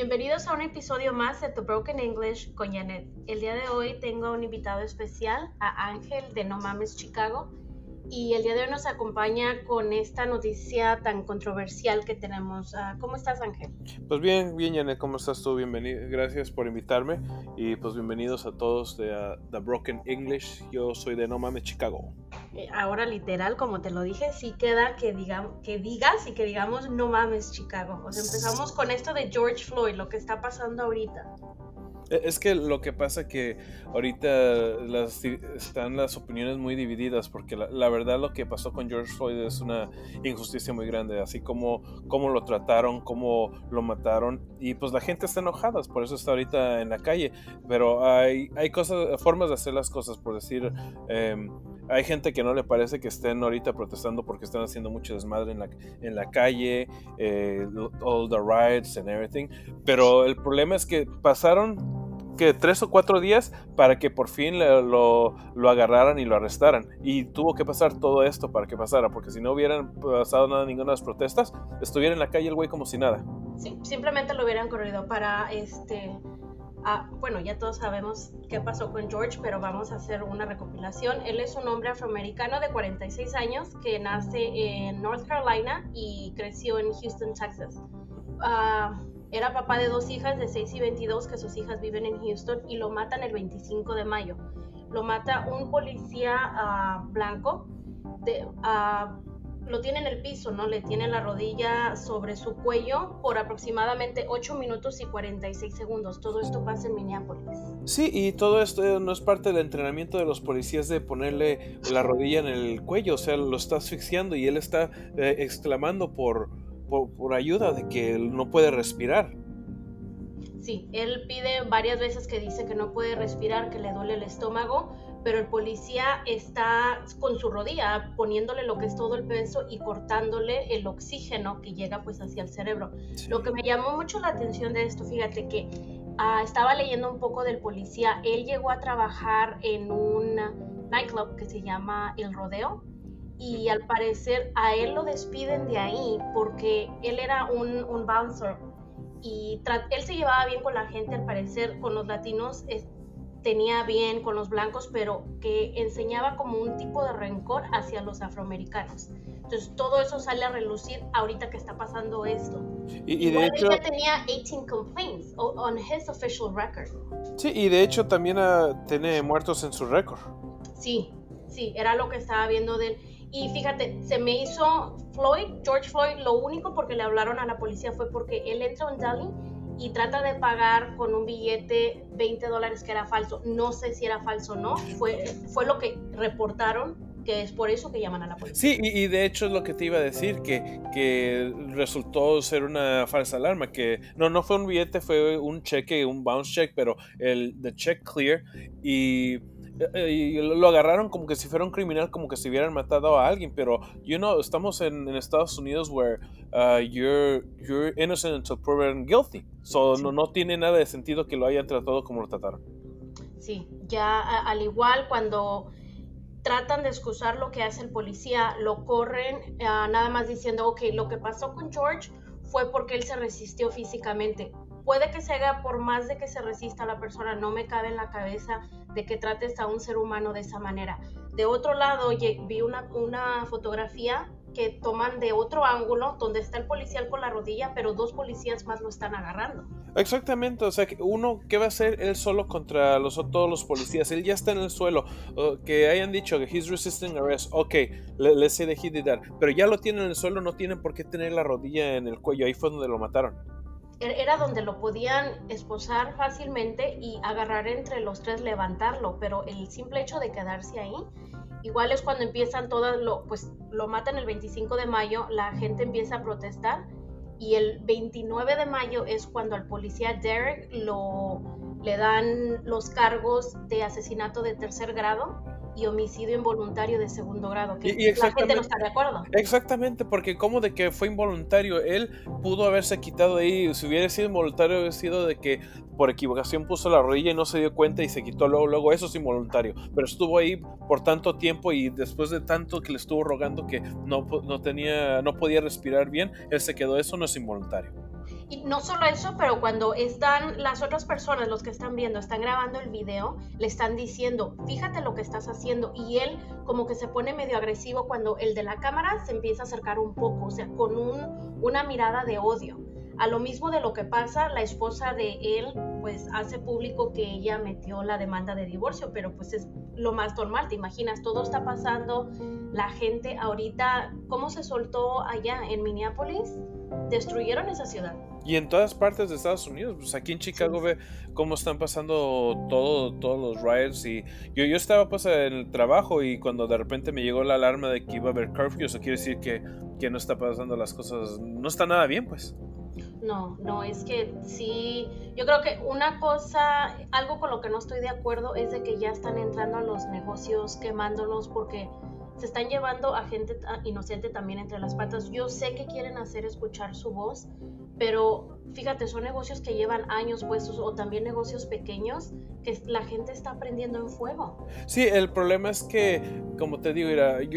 Bienvenidos a un episodio más de The Broken English con Janet. El día de hoy tengo un invitado especial, a Ángel de No Mames Chicago, y el día de hoy nos acompaña con esta noticia tan controversial que tenemos. Ah, ¿Cómo estás, Ángel? Pues bien, bien, Janet, ¿cómo estás tú? Bienvenido, gracias por invitarme y pues bienvenidos a todos de uh, The Broken English. Yo soy de No Mames Chicago. Eh, ahora literal, como te lo dije, sí queda que, diga, que digas y que digamos No Mames Chicago. O sea, empezamos con esto de George Floyd, lo que está pasando ahorita. E, es que lo que pasa que ahorita las, están las opiniones muy divididas porque la, verdad lo que pasó con George Floyd es una injusticia muy grande, así como cómo lo trataron, cómo lo mataron y pues la gente está enojada, por eso está ahorita en la calle, pero hay, hay cosas, formas de hacer las cosas, por decir, em, hay gente que no le parece que estén ahorita protestando porque están haciendo mucho desmadre en la, en la calle, eh, all the riots and everything, pero el problema es que pasaron que tres o cuatro días para que por fin lo, lo, agarraran y lo arrestaran. Y tuvo que pasar todo esto para que pasara, porque si no hubieran pasado nada, ninguna de las protestas, estuviera en la calle el güey como si nada. Sí, simplemente lo hubieran corrido para este... Ah, bueno, ya todos sabemos qué pasó con George, pero vamos a hacer una recopilación. Él es un hombre afroamericano de 46 años que nace en North Carolina y creció en Houston, Texas. Uh, era papá de dos hijas de 6 y 22 que sus hijas viven en Houston y lo matan el 25 de mayo. Lo mata un policía ah, blanco, de, lo tiene en el piso, ¿no? Le tiene la rodilla sobre su cuello por aproximadamente 8 minutos y 46 segundos. Todo esto pasa en Minneapolis. Sí, y todo esto no es parte del entrenamiento de los policías de ponerle la rodilla en el cuello, o sea, lo está asfixiando y él está eh, exclamando por por, ayuda de que él no puede respirar. Sí, él pide varias veces que dice que no puede respirar, que le duele el estómago, pero el policía está con su rodilla poniéndole lo que es todo el peso y cortándole el oxígeno que llega pues hacia el cerebro. Lo que me llamó mucho la atención de esto, fíjate que ah, estaba leyendo un poco del policía, él llegó a trabajar en un nightclub que se llama El Rodeo, y al parecer a él lo despiden de ahí porque él era un, un bouncer y él se llevaba bien con la gente, al parecer con los latinos tenía bien con los blancos, pero que enseñaba como un tipo de rencor hacia los afroamericanos. Entonces todo eso sale a relucir ahorita que está pasando esto. Y, de hecho tenía 18 complaints on his official record. Sí, y de hecho también uh, tiene muertos en su récord. Sí, sí, era lo que estaba viendo de él. Y fíjate, se me hizo Floyd, George Floyd, lo único porque le hablaron a la policía fue porque él entra en Dali y trata de pagar con un billete 20 dólares que era falso. No sé si era falso o no, fue, fue lo que reportaron que es por eso que llaman a la policía. Sí, y, de hecho es lo que te iba a decir, que, que resultó ser una falsa alarma, que no, no fue un billete, fue un cheque, un bounce check, pero el the check clear y y lo agarraron como que si fuera un criminal, como que si hubieran matado a alguien, pero, you know, estamos en, Estados Unidos where uh, you're, you're innocent until proven guilty. So no, no tiene nada de sentido que lo hayan tratado como lo trataron. Sí, ya al igual cuando tratan de excusar lo que hace el policía, lo corren uh, nada más diciendo, ok, lo que pasó con George fue porque él se resistió físicamente puede que se haga por más de que se resista la persona, no me cabe en la cabeza de que trates a un ser humano de esa manera. De otro lado, vi una, fotografía que toman de otro ángulo donde está el policía con la rodilla, pero dos policías más lo están agarrando. Exactamente, o sea, uno, ¿qué va a hacer él solo contra los, todos los policías? Él ya está en el suelo, que hayan dicho que he's resisting arrest, ok, say that he did that, pero ya lo tienen en el suelo, no tienen por qué tener la rodilla en el cuello, ahí fue donde lo mataron. Er, era donde lo podían esposar fácilmente y agarrar entre los tres, levantarlo, pero el simple hecho de quedarse ahí, igual es cuando empiezan todas, lo, pues lo matan el 25 de mayo, la gente empieza a protestar y el 29 de mayo es cuando al policía Derek lo, le dan los cargos de asesinato de tercer grado y homicidio involuntario de segundo grado, que la gente no está de acuerdo. Exactamente, porque como de que fue involuntario, él pudo haberse quitado ahí, si hubiera sido involuntario, hubiera sido de que por equivocación puso la rodilla y no se dio cuenta y se quitó luego, luego eso es involuntario, pero estuvo ahí por tanto tiempo y después de tanto que le estuvo rogando que no, no tenía, no podía respirar bien, él se quedó, eso no es involuntario. Y no solo eso, pero cuando están las otras personas, los que están viendo, están grabando el video, le están diciendo, fíjate lo que estás haciendo. Y él como que se pone medio agresivo cuando el de la cámara se empieza a acercar un poco, o sea, con un, una mirada de odio. A lo mismo de lo que pasa, la esposa de él pues hace público que ella metió la demanda de divorcio, pero pues es lo más normal, te imaginas, todo está pasando, la gente ahorita, ¿cómo se soltó allá en Minneapolis? Destruyeron esa ciudad. Y en todas partes de Estados Unidos, pues aquí en Chicago ve cómo están pasando todo, todos los riots y yo, yo estaba pues en el trabajo y cuando de repente me llegó la alarma de que iba a haber curfew, eso quiere decir que, que no está pasando las cosas, no está nada bien pues. No, no, es que sí, yo creo que una cosa, algo con lo que no estoy de acuerdo es de que ya están entrando a los negocios quemándolos porque se están llevando a gente inocente también entre las patas. Yo sé que quieren hacer escuchar su voz, pero fíjate, son negocios que llevan años puestos o también negocios pequeños que la gente está prendiendo en fuego. Sí, el problema es que, como te digo,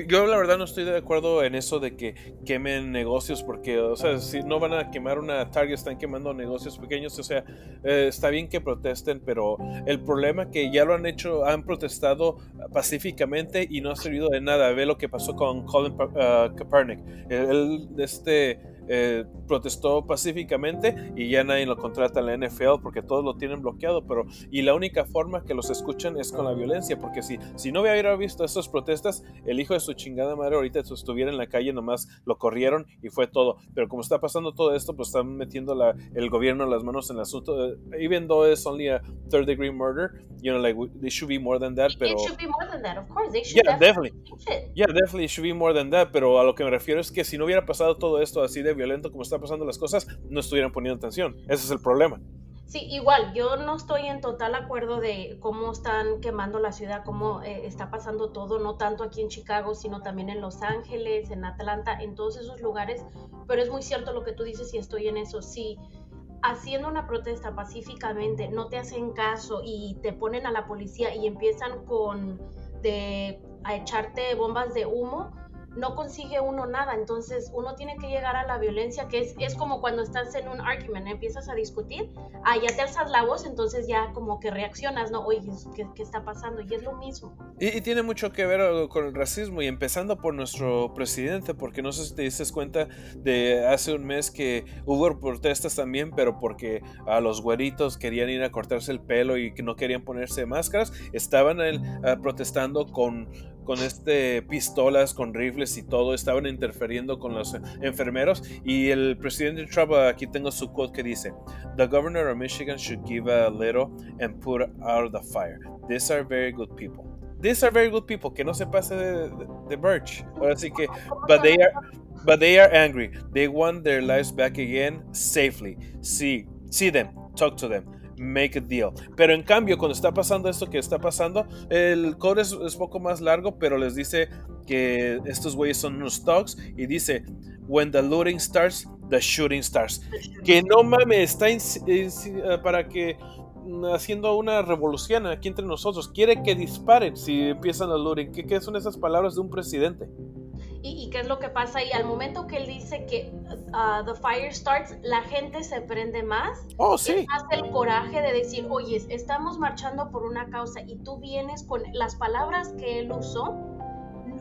yo, la verdad no estoy de acuerdo en eso de que quemen negocios porque, o sea, si no van a quemar una Target, están quemando negocios pequeños, o sea, eh, está bien que protesten, pero el problema que ya lo han hecho, han protestado pacíficamente y no ha servido de nada. Ve lo que pasó con Colin uh, Kaepernick. Él, este eh, protestó pacíficamente y ya nadie lo contrata en la NFL porque todos lo tienen bloqueado, pero y la única forma que los escuchan es con la violencia, porque si, si no hubiera visto esas protestas, el hijo de su chingada madre ahorita estuviera en la calle, nomás lo corrieron y fue todo, pero como está pasando todo esto, pues están metiendo la, el gobierno las manos en el asunto, even though it's only a third degree murder, you know, like they should be more than that, pero... It should be more than that, of course, they should yeah, definitely. Yeah, definitely should be more than that, pero a lo que me refiero es que si no hubiera pasado todo esto así de violento como está pasando las cosas, no estuvieran poniendo atención. Ese es el problema. Sí, igual, yo no estoy en total acuerdo de cómo están quemando la ciudad, cómo eh, está pasando todo, no tanto aquí en Chicago, sino también en Los Ángeles, en Atlanta, en todos esos lugares, pero es muy cierto lo que tú dices y estoy en eso. Si haciendo una protesta pacíficamente no te hacen caso y te ponen a la policía y empiezan con de a echarte bombas de humo, no consigue uno nada, entonces uno tiene que llegar a la violencia, que es, es como cuando estás en un argument, empiezas a discutir, ah, ya te alzas la voz, entonces ya como que reaccionas, ¿no? Oye, ¿qué, qué está pasando? Y es lo mismo. Y, tiene mucho que ver con el racismo, y empezando por nuestro presidente, porque no sé si te diste cuenta de hace un mes que hubo protestas también, pero porque a los güeritos querían ir a cortarse el pelo y que no querían ponerse máscaras, estaban ah, protestando con con este pistolas, con rifles y todo, estaban interfiriendo con los enfermeros y el presidente Trump, aquí tengo su quote que dice, The governor of Michigan should give a little and put out the fire. These are very good people. These are very good people, que no se pase de, de. Ahora sí que, but they are, but they are angry. They want their lives back again safely. See, see them, talk to them make a deal. Pero en cambio, cuando está pasando esto que está pasando, el code es, es poco más largo, pero les dice que estos güeyes son unos thugs y dice, when the looting starts, the shooting starts. Que no mames, está eh, para que haciendo una revolución aquí entre nosotros. Quiere que disparen si empiezan a looting. ¿Qué, ¿Qué, son esas palabras de un presidente? ¿Y, qué es lo que pasa? Y al momento que él dice que uh, the fire starts, la gente se prende más. Oh, sí. Hace el coraje de decir, oye, estamos marchando por una causa y tú vienes con las palabras que él usó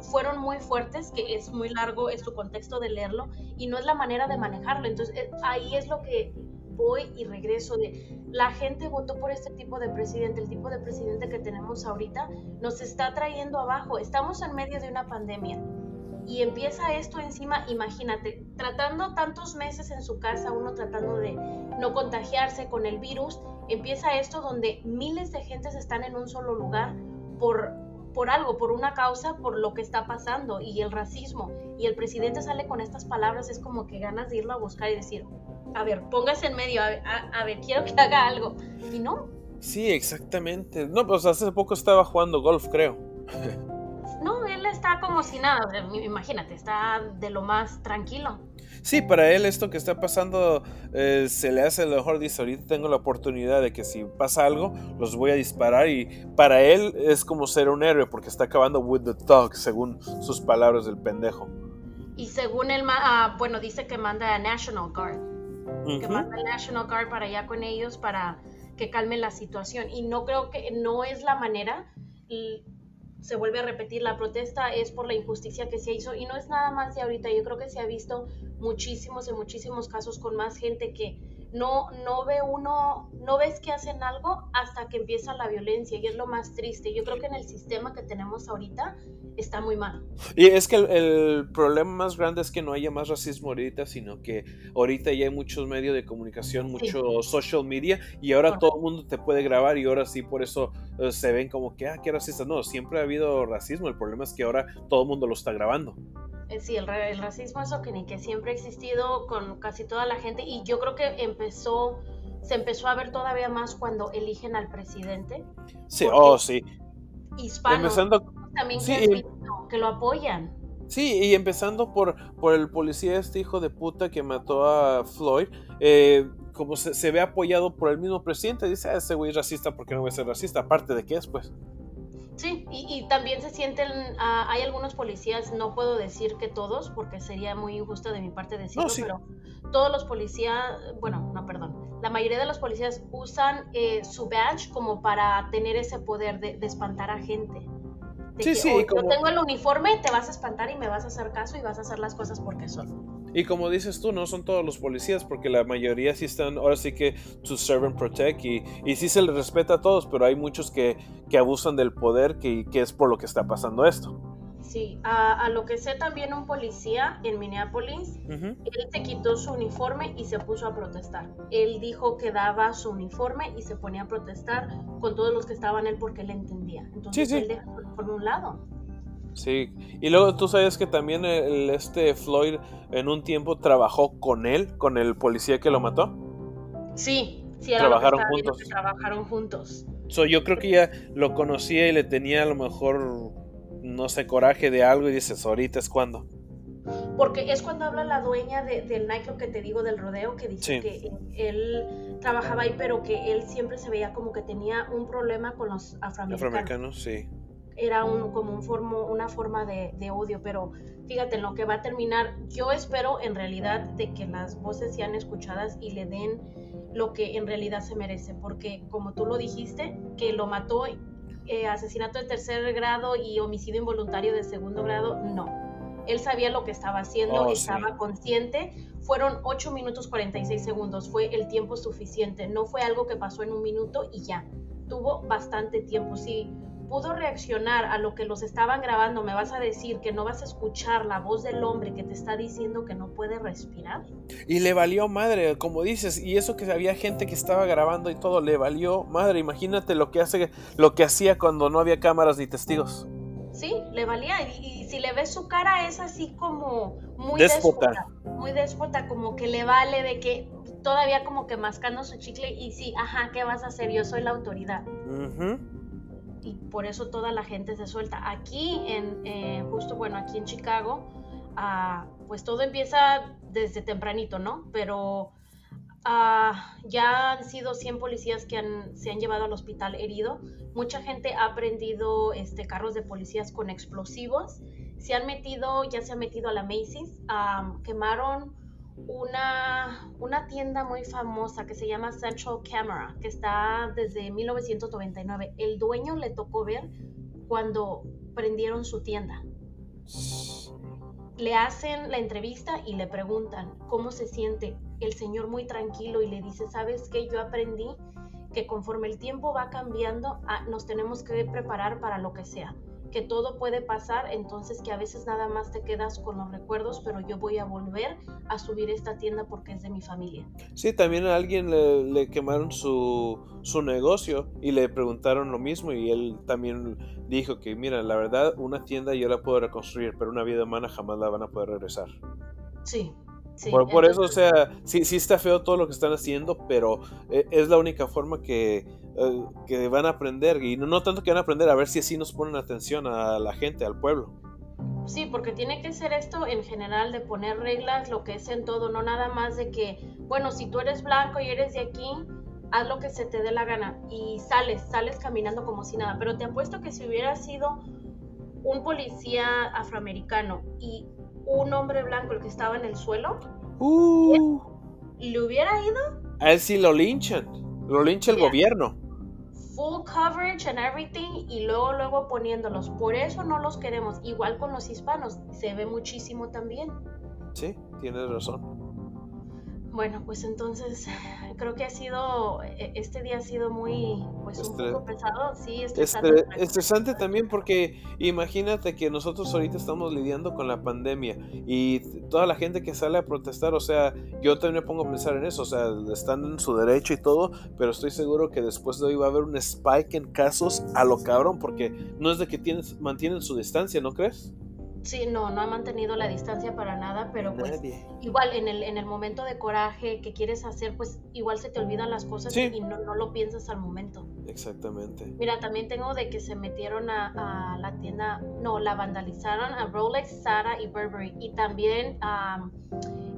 fueron muy fuertes, que es muy largo, es su contexto de leerlo, y no es la manera de manejarlo. Entonces, eh, ahí es lo que voy y regreso de la gente votó por este tipo de presidente, el tipo de presidente que tenemos ahorita nos está trayendo abajo. Estamos en medio de una pandemia y empieza esto encima, imagínate, tratando tantos meses en su casa, uno tratando de no contagiarse con el virus, empieza esto donde miles de gentes están en un solo lugar por, por algo, por una causa, por lo que está pasando y el racismo. Y el presidente sale con estas palabras, es como que ganas de irlo a buscar y decir, a ver, póngase en medio, a, ver, quiero que haga algo. Y no. Sí, exactamente. No, pues hace poco estaba jugando golf, creo. No, él está como si nada, imagínate, está de lo más tranquilo. Sí, para él esto que está pasando eh, se le hace lo mejor, dice, ahorita tengo la oportunidad de que si pasa algo, los voy a disparar y para él es como ser un héroe porque está acabando with the dog, según sus palabras del pendejo. Y según él, ah, bueno, dice que manda a National Guard. Que manda el National Guard para allá con ellos para que calme la situación. Y no creo que no es la manera. Y se vuelve a repetir, la protesta es por la injusticia que se hizo y no es nada más de ahorita. Yo creo que se ha visto muchísimos y muchísimos casos con más gente que no, no ve uno, no ves que hacen algo hasta que empieza la violencia y es lo más triste. Yo creo que en el sistema que tenemos ahorita está muy mal. Y es que el, problema más grande es que no haya más racismo ahorita, sino que ahorita ya hay muchos medios de comunicación, mucho social media y ahora todo el mundo te puede grabar y ahora sí por eso eh, se ven como que, ah, qué racista. No, siempre ha habido racismo, el problema es que ahora todo el mundo lo está grabando. Eh, sí, el, el racismo eso que que siempre ha existido con casi toda la gente y yo creo que empezó, se empezó a ver todavía más cuando eligen al presidente. Sí, oh, sí. Hispanos también que, lo apoyan. Sí, y empezando por, por el policía, este hijo de puta que mató a Floyd, eh, como se, ve apoyado por el mismo presidente, dice, ah, ese güey es racista porque no voy a ser racista, aparte de qué es, pues. Sí, y, también se sienten, ah, hay algunos policías, no puedo decir que todos, porque sería muy injusto de mi parte decirlo, pero todos los policías, bueno, no, perdón, la mayoría de los policías usan eh, su badge como para tener ese poder de, espantar a gente. Sí, sí, oh, como... yo tengo el uniforme, te vas a espantar y me vas a hacer caso y vas a hacer las cosas porque son. Y como dices tú, no son todos los policías, porque la mayoría sí están, ahora sí que to serve and protect, y, y sí se les respeta a todos, pero hay muchos que, que abusan del poder, que, que, es por lo que está pasando esto. Sí, a, lo que sé también un policía en Minneapolis, él se quitó su uniforme y se puso a protestar. Él dijo que daba su uniforme y se ponía a protestar con todos los que estaban él porque él entendía. Entonces él dejó por un lado. Sí, y luego tú sabes que también el, este Floyd en un tiempo trabajó con él, con el policía que lo mató. Sí, sí, era trabajaron juntos. trabajaron juntos. yo creo que ya lo conocía y le tenía a lo mejor, no sé, coraje de algo y dices, ahorita es cuando. Porque es cuando habla la dueña del nightclub que te digo del rodeo, que dice que él trabajaba ahí, pero que él siempre se veía como que tenía un problema con los afroamericanos. Afroamericanos, sí era un, como un formo, una forma de, odio, pero fíjate en lo que va a terminar. Yo espero en realidad de que las voces sean escuchadas y le den lo que en realidad se merece, porque como tú lo dijiste, que lo mató, eh, asesinato de tercer grado y homicidio involuntario de segundo grado, no. Él sabía lo que estaba haciendo, oh, estaba consciente. Fueron 8 minutos 46 segundos, fue el tiempo suficiente, no fue algo que pasó en un minuto y ya. Tuvo bastante tiempo. Sí, pudo reaccionar a lo que los estaban grabando, me vas a decir que no vas a escuchar la voz del hombre que te está diciendo que no puede respirar. Y le valió madre, como dices, y eso que había gente que estaba grabando y todo, le valió madre. Imagínate lo que hace, lo que hacía cuando no había cámaras ni testigos. Sí, le valía. Y, si le ves su cara es así como muy déspota. Muy déspota, como que le vale de que todavía como que mascando su chicle y sí, ajá, ¿qué vas a hacer? Yo soy la autoridad y por eso toda la gente se suelta. Aquí, en, eh, justo, bueno, aquí en Chicago, ah, pues todo empieza desde tempranito, ¿no? Pero ah, ya han sido 100 policías que se han llevado al hospital herido. Mucha gente ha prendido este, carros de policías con explosivos. Se han metido, ya se han metido a la Macy's, ah, quemaron una, una tienda muy famosa que se llama Central Camera, que está desde 1999. El dueño le tocó ver cuando prendieron su tienda. Le hacen la entrevista y le preguntan cómo se siente. El señor muy tranquilo y le dice, ¿sabes qué? Yo aprendí que conforme el tiempo va cambiando, ah, nos tenemos que preparar para lo que sea que todo puede pasar, entonces que a veces nada más te quedas con los recuerdos, pero yo voy a volver a subir esta tienda porque es de mi familia. Sí, también a alguien le, quemaron su, su, negocio y le preguntaron lo mismo y él también dijo que, mira, la verdad, una tienda yo la puedo reconstruir, pero una vida humana jamás la van a poder regresar. Sí, por, eso, o sea, sí, sí está feo todo lo que están haciendo, pero eh, es la única forma que, eh, que van a aprender. Y no, no, tanto que van a aprender, a ver si así nos ponen atención a la gente, al pueblo. Sí, porque tiene que ser esto en general de poner reglas, lo que es en todo, no nada más de que, bueno, si tú eres blanco y eres de aquí, haz lo que se te dé la gana y sales, sales caminando como si nada. Pero te apuesto que si hubiera sido un policía afroamericano y un hombre blanco el que estaba en el suelo, uh. ¿Le hubiera ido? A él sí lo linchan. Lo lincha el gobierno. Full coverage and everything y luego luego poniéndolos. Por eso no los queremos. Igual con los hispanos. Se ve muchísimo también. Sí, tienes razón. Bueno, pues entonces creo que ha sido, e, este día ha sido muy, pues un poco pesado, sí, estresante. estresante también porque imagínate que nosotros ahorita estamos lidiando con la pandemia y toda la gente que sale a protestar, o sea, yo también me pongo a pensar en eso, o sea, están en su derecho y todo, pero estoy seguro que después de hoy va a haber un spike en casos a lo cabrón porque no es de que tienes, mantienen su distancia, ¿no crees? Sí, no, no ha mantenido la distancia para nada, pero pues igual en el, en el momento de coraje que quieres hacer, pues igual se te olvidan las cosas y no, no, lo piensas al momento. Exactamente. Mira, también tengo de que se metieron a, la tienda, no, la vandalizaron a Rolex, Zara y Burberry. Y también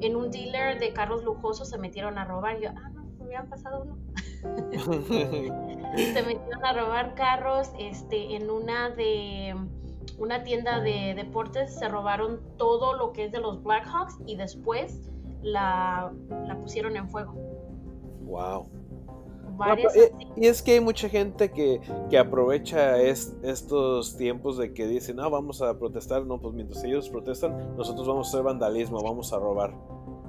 en un dealer de carros lujosos se metieron a robar. yo, ah, no, me habían pasado uno. se metieron a robar carros este, en una de una tienda de deportes, se robaron todo lo que es de los Blackhawks y después la, pusieron en fuego. Wow. Y es que hay mucha gente que, aprovecha estos tiempos de que dicen, no, vamos a protestar, no, pues mientras ellos protestan, nosotros vamos a hacer vandalismo, vamos a robar.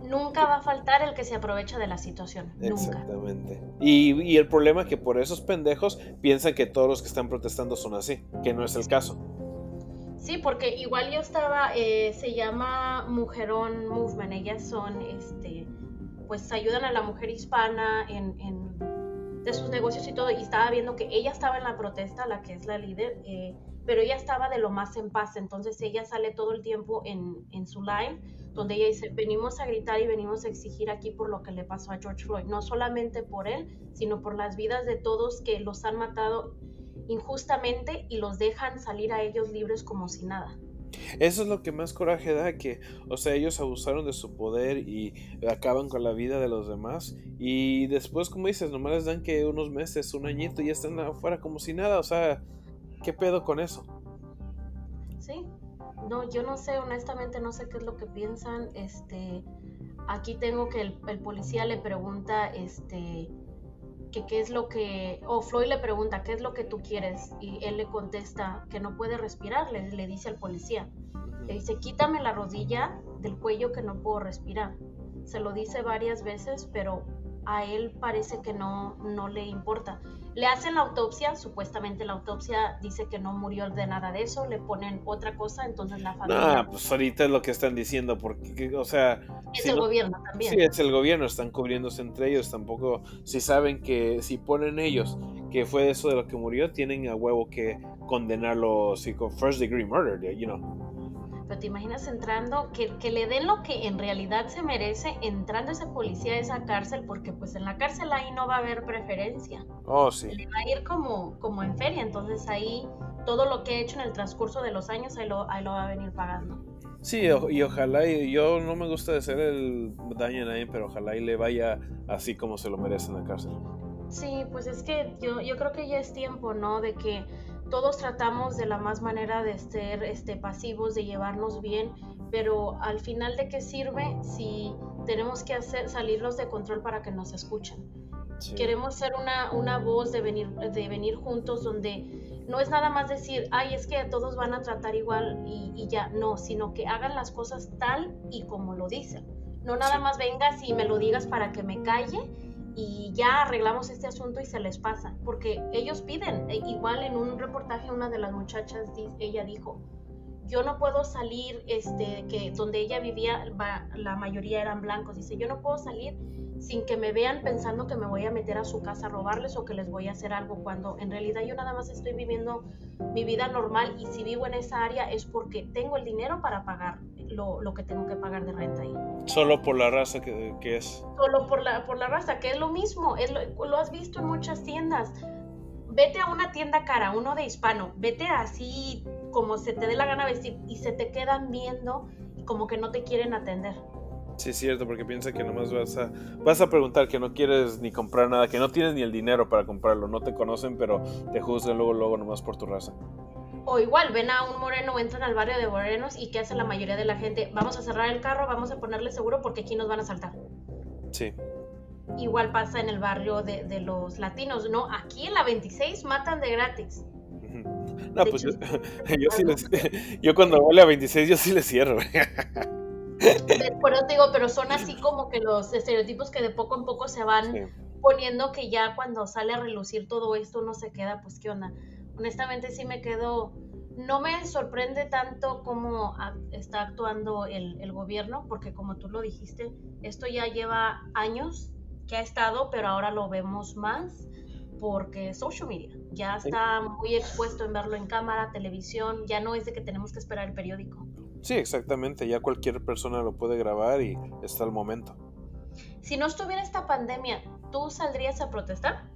Nunca va a faltar el que se aprovecha de la situación. Exactamente. Y, y el problema es que por esos pendejos piensan que todos los que están protestando son así, que no es el caso. Sí, porque igual yo estaba, eh, se llama Mujerón Movement, ellas son, este, pues ayudan a la mujer hispana en, en, de sus negocios y todo, y estaba viendo que ella estaba en la protesta, la que es la líder, eh, pero ella estaba de lo más en paz, entonces ella sale todo el tiempo en, en su live, donde ella dice, venimos a gritar y venimos a exigir aquí por lo que le pasó a George Floyd, no solamente por él, sino por las vidas de todos que los han matado injustamente y los dejan salir a ellos libres como si nada. Eso es lo que más coraje da, que, o sea, ellos abusaron de su poder y acaban con la vida de los demás. Y después, como dices, nomás les dan que unos meses, un añito y ya están afuera como si nada. O sea, ¿qué pedo con eso? Sí, no, yo no sé, honestamente no sé qué es lo que piensan. Este, aquí tengo que el, el policía le pregunta, este, que qué es lo que, o Floyd le pregunta, ¿qué es lo que tú quieres? Y él le contesta que no puede respirar, le, le dice al policía. Le dice, quítame la rodilla del cuello que no puedo respirar. Se lo dice varias veces, pero a él parece que no, no le importa. Le hacen la autopsia, supuestamente la autopsia dice que no murió de nada de eso, le ponen otra cosa, entonces la familia... Ah, pues ahorita es lo que están diciendo, porque, o sea... Es el gobierno también. Sí, es el gobierno, están cubriéndose entre ellos, tampoco, si saben que si ponen ellos que fue eso de lo que murió, tienen a huevo que condenarlo, sí, con first degree murder, you know te imaginas entrando, que, que, le den lo que en realidad se merece, entrando ese policía a esa cárcel, porque pues en la cárcel ahí no va a haber preferencia. Oh, sí. Le va a ir como, como en feria, entonces ahí todo lo que ha hecho en el transcurso de los años, ahí lo, ahí lo va a venir pagando. Sí, y ojalá, y yo no me gusta hacer el daño a nadie, pero ojalá y le vaya así como se lo merece en la cárcel. Sí, pues es que yo, yo creo que ya es tiempo, ¿no? De que todos tratamos de la más manera de ser este, pasivos, de llevarnos bien, pero al final de qué sirve si tenemos que hacer salirnos de control para que nos escuchen. Queremos ser una, una voz de venir, de venir juntos donde no es nada más decir, ay, es que todos van a tratar igual y, y ya, no, sino que hagan las cosas tal y como lo dicen. No nada más vengas y me lo digas para que me calle y ya arreglamos este asunto y se les pasa, porque ellos piden, e igual en un reportaje una de las muchachas, ella dijo, yo no puedo salir, este, que donde ella vivía, la mayoría eran blancos, dice, yo no puedo salir sin que me vean pensando que me voy a meter a su casa a robarles o que les voy a hacer algo, cuando en realidad yo nada más estoy viviendo mi vida normal y si vivo en esa área es porque tengo el dinero para pagar lo, lo que tengo que pagar de renta ahí. Solo por la raza que, que es. Solo por la, por la raza, que es lo mismo, es lo, lo has visto en muchas tiendas. Vete a una tienda cara, uno de hispano, vete así como se te dé la gana vestir y se te quedan viendo y como que no te quieren atender. Sí, es cierto, porque piensa que nomás vas a, vas a preguntar que no quieres ni comprar nada, que no tienes ni el dinero para comprarlo, no te conocen, pero te juzgan luego, luego nomás por tu raza. O igual, ven a un moreno, entran al barrio de morenos y ¿qué hace la mayoría de la gente? Vamos a cerrar el carro, vamos a ponerle seguro porque aquí nos van a saltar. Sí. Igual pasa en el barrio de, de los latinos, ¿no? Aquí en la 26 matan de gratis. No, pues yo, yo, sí les, yo cuando voy a 26 yo sí le cierro. Pero te digo, pero son así como que los estereotipos que de poco en poco se van poniendo que ya cuando sale a relucir todo esto uno se queda, pues qué onda. Honestamente sí me quedo, no me sorprende tanto cómo está actuando el, el gobierno, porque como tú lo dijiste, esto ya lleva años que ha estado, pero ahora lo vemos más porque social media ya está muy expuesto en verlo en cámara, televisión, ya no es de que tenemos que esperar el periódico. Sí, exactamente, ya cualquier persona lo puede grabar y está al momento. Si no estuviera esta pandemia, ¿tú saldrías a protestar?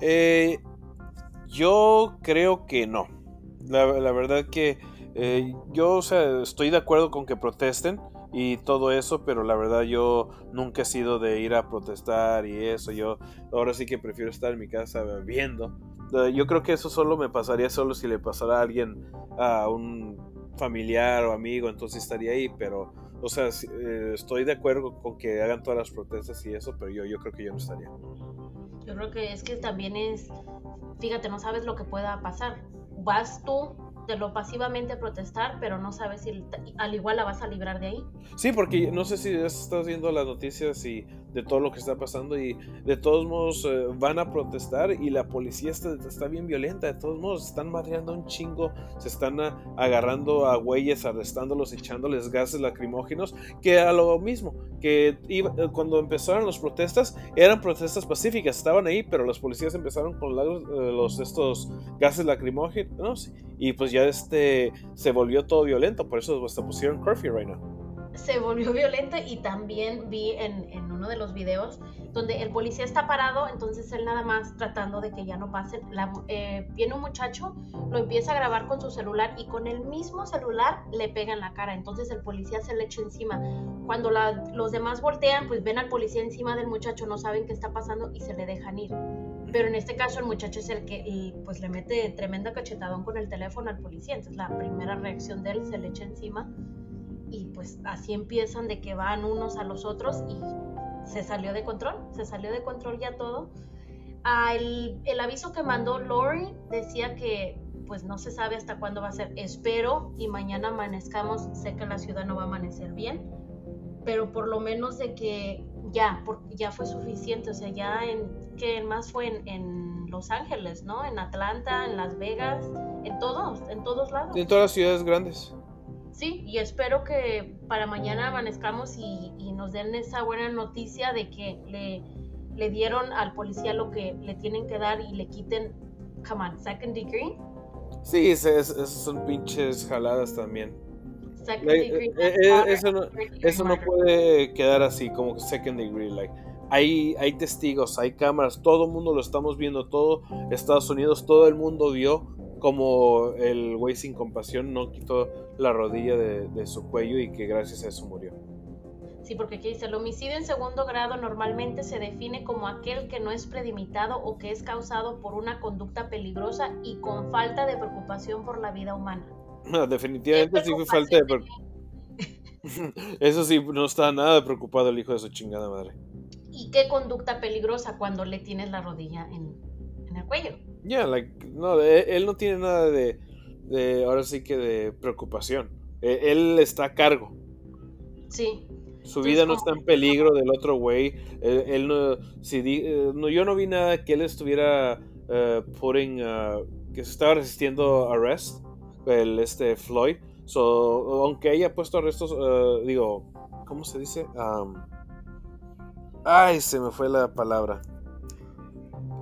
Eh, yo creo que no. La, verdad que eh, yo o sea, estoy de acuerdo con que protesten, y todo eso, pero la verdad yo nunca he sido de ir a protestar y eso, yo ahora sí que prefiero estar en mi casa viendo. Eh, yo creo que eso solo me pasaría solo si le pasara a alguien, a un familiar o amigo, entonces estaría ahí, pero, o sea, eh, estoy de acuerdo con que hagan todas las protestas y eso, pero yo, yo creo que yo no estaría. Yo creo que es que también es, fíjate, no sabes lo que pueda pasar. Vas tú de lo pasivamente protestar, pero no sabes si al igual la vas a librar de ahí. Sí, porque no sé si estás viendo las noticias y de todo lo que está pasando y de todos modos eh, van a protestar y la policía está, está, bien violenta, de todos modos están madreando un chingo, se están agarrando a güeyes, arrestándolos, echándoles gases lacrimógenos, que a lo mismo, que iba, eh, cuando empezaron las protestas eran protestas pacíficas, estaban ahí, pero los policías empezaron con los, eh, los estos gases lacrimógenos y pues ya este se volvió todo violento, por eso hasta pusieron curfew right now se volvió violenta y también vi en, uno de los videos donde el policía está parado, entonces él nada más tratando de que ya no pase, eh, viene un muchacho, lo empieza a grabar con su celular y con el mismo celular le pega en la cara, entonces el policía se le echa encima. Cuando los demás voltean, pues ven al policía encima del muchacho, no saben qué está pasando y se le dejan ir. Pero en este caso el muchacho es el que pues le mete tremenda cachetadón con el teléfono al policía, entonces la primera reacción de él se le echa encima y pues así empiezan de que van unos a los otros y se salió de control, se salió de control ya todo. Ah, el, el, aviso que mandó Lori decía que pues no se sabe hasta cuándo va a ser. Espero y mañana amanezcamos, sé que la ciudad no va a amanecer bien, pero por lo menos de que ya, ya fue suficiente, o sea, ya en, que más fue en, en, Los Ángeles, ¿no? En Atlanta, en Las Vegas, en todos, en todos lados. En todas las ciudades grandes. Sí, y espero que para mañana amanezcamos y, nos den esa buena noticia de que le, le, dieron al policía lo que le tienen que dar y le quiten, come on, second degree. Sí, esas son pinches jaladas también. Second degree. Eh, eh, eso, no, eso no puede quedar así, como second degree. Like, hay, hay testigos, hay cámaras, todo el mundo lo estamos viendo, todo Estados Unidos, todo el mundo vio como el güey sin compasión no quitó la rodilla de, su cuello y que gracias a eso murió. Sí, porque aquí dice, el homicidio en segundo grado normalmente se define como aquel que no es predimitado o que es causado por una conducta peligrosa y con falta de preocupación por la vida humana. No, definitivamente sí fue falta de preocupación. Eso sí, no está nada preocupado el hijo de su chingada madre. ¿Y qué conducta peligrosa cuando le tienes la rodilla en, en el cuello? Ya, no, él no tiene nada de, de, ahora sí que de preocupación. E, él está a cargo. Sí. Su vida no está en peligro del otro güey. Él, no, si eh, no, yo no vi nada que él estuviera uh, putting, uh, que se estaba resistiendo arrest, el este Floyd. So, aunque haya puesto arrestos, uh, digo, ¿cómo se dice? Um, ay, se me fue la palabra.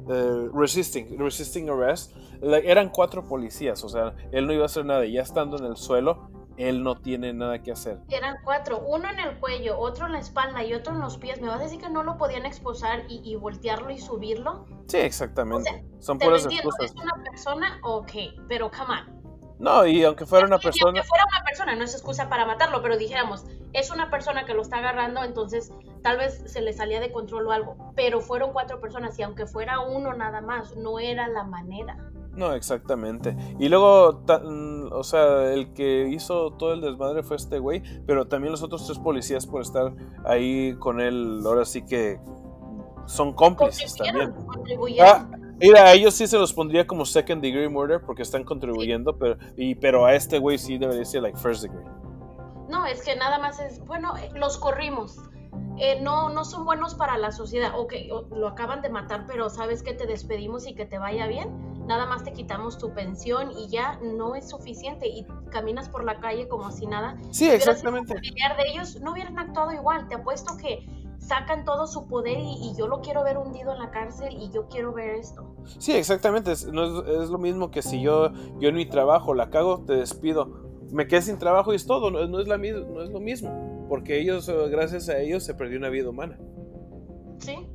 Eh, resisting, resisting arrest, eran cuatro policías, o sea, él no iba a hacer nada, ya estando en el suelo, él no tiene nada que hacer. Eran cuatro, uno en el cuello, otro en la espalda y otro en los pies. ¿Me vas a decir que no lo podían exposar y, voltearlo y subirlo? Sí, exactamente. Son puras excusas. Es una persona, ok, pero come on. No, y aunque fuera una persona. Aunque fuera una persona, no es excusa para matarlo, pero dijéramos, es una persona que lo está agarrando, entonces tal vez se le salía de control o algo. Pero fueron cuatro personas y aunque fuera uno nada más, no era la manera. No, exactamente. Y luego, mm, o sea, el que hizo todo el desmadre fue este güey, pero también los otros tres policías por estar ahí con él, ahora sí que son cómplices también. Ah, mira, a ellos sí se los pondría como second degree murder porque están contribuyendo, pero, y, pero a este güey sí debería ser like first degree. No, es que nada más es, bueno, eh, los corrimos. Eh, no, no son buenos para la sociedad. Ok, lo acaban de matar, pero sabes que te despedimos y que te vaya bien. Nada más te quitamos tu pensión y ya no es suficiente. Y caminas por la calle como si nada. Sí, exactamente. Si de ellos no hubieran actuado igual. Te apuesto que sacan todo su poder y, yo lo quiero ver hundido en la cárcel y yo quiero ver esto. Sí, exactamente. Es, no es, lo mismo que si yo, yo en mi trabajo la cago, te despido. Me quedé sin trabajo y es todo. No, no es, la, no es lo mismo porque ellos, eh, gracias a ellos, se perdió una vida humana. Sí,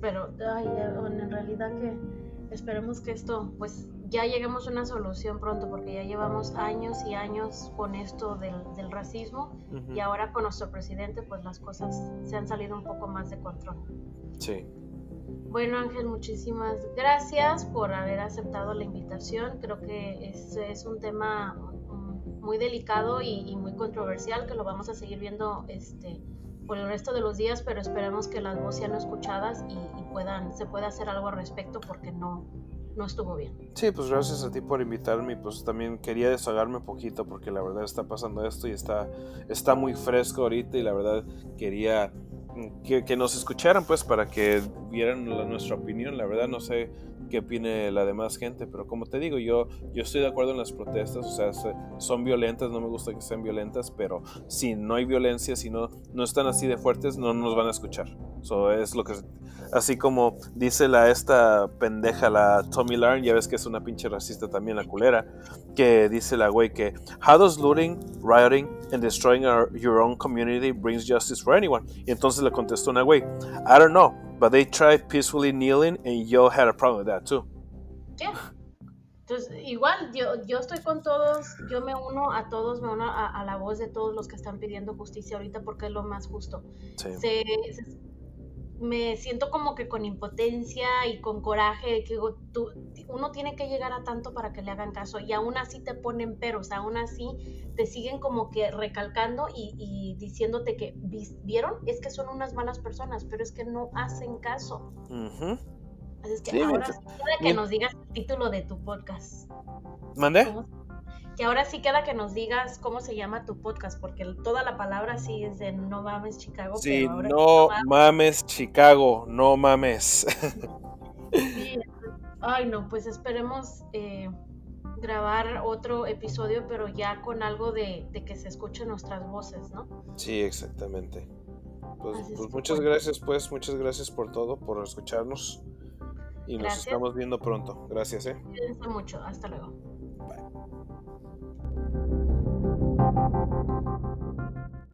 pero ay, en realidad que esperemos que esto, pues ya lleguemos a una solución pronto, porque ya llevamos años y años con esto del, del racismo y ahora con nuestro presidente, pues las cosas se han salido un poco más de control. Sí. Bueno, Ángel, muchísimas gracias por haber aceptado la invitación. Creo que es, es un tema muy delicado y, muy controversial que lo vamos a seguir viendo este, por el resto de los días, pero esperemos que las voces sean escuchadas y, puedan, se pueda hacer algo al respecto porque no, no estuvo bien. Sí, pues gracias a ti por invitarme y pues también quería desahogarme un poquito porque la verdad está pasando esto y está, está muy fresco ahorita y la verdad quería que, que nos escucharan pues para que vieran nuestra opinión. La verdad no sé qué opine la demás gente, pero como te digo, yo, yo estoy de acuerdo en las protestas, o sea, son violentas, no me gusta que sean violentas, pero si no hay violencia, si no, no están así de fuertes, no nos van a escuchar. Eso es lo que, así como dice la esta pendeja, la Tommy Larn, ya ves que es una pinche racista también, la culera, que dice la güey que, how does looting, rioting and destroying your own community brings justice for anyone? Y entonces le contestó una güey, I don't know. But they tried peacefully kneeling and yo had a problem with that too. Yeah. Entonces, igual, yo, yo estoy con todos, yo me uno a todos, me uno a, la voz de todos los que están pidiendo justicia ahorita porque es lo más justo. Sí. se, me siento como que con impotencia y con coraje que tú, uno tiene que llegar a tanto para que le hagan caso y aún así te ponen peros, aún así te siguen como que recalcando y, diciéndote que vieron es que son unas malas personas, pero es que no hacen caso. Así es que ahora que nos digas el título de tu podcast. ¿Mande? Que ahora sí queda que nos digas cómo se llama tu podcast, porque toda la palabra sí es de no mames Chicago. Sí, no, mames. Chicago, no mames. Ay, no, pues esperemos eh, grabar otro episodio, pero ya con algo de, que se escuchen nuestras voces, ¿no? Sí, exactamente. Pues, pues muchas gracias, pues, muchas gracias por todo, por escucharnos. Y nos estamos viendo pronto. Gracias, ¿eh? Cuídense mucho. Hasta luego. ブブブブ。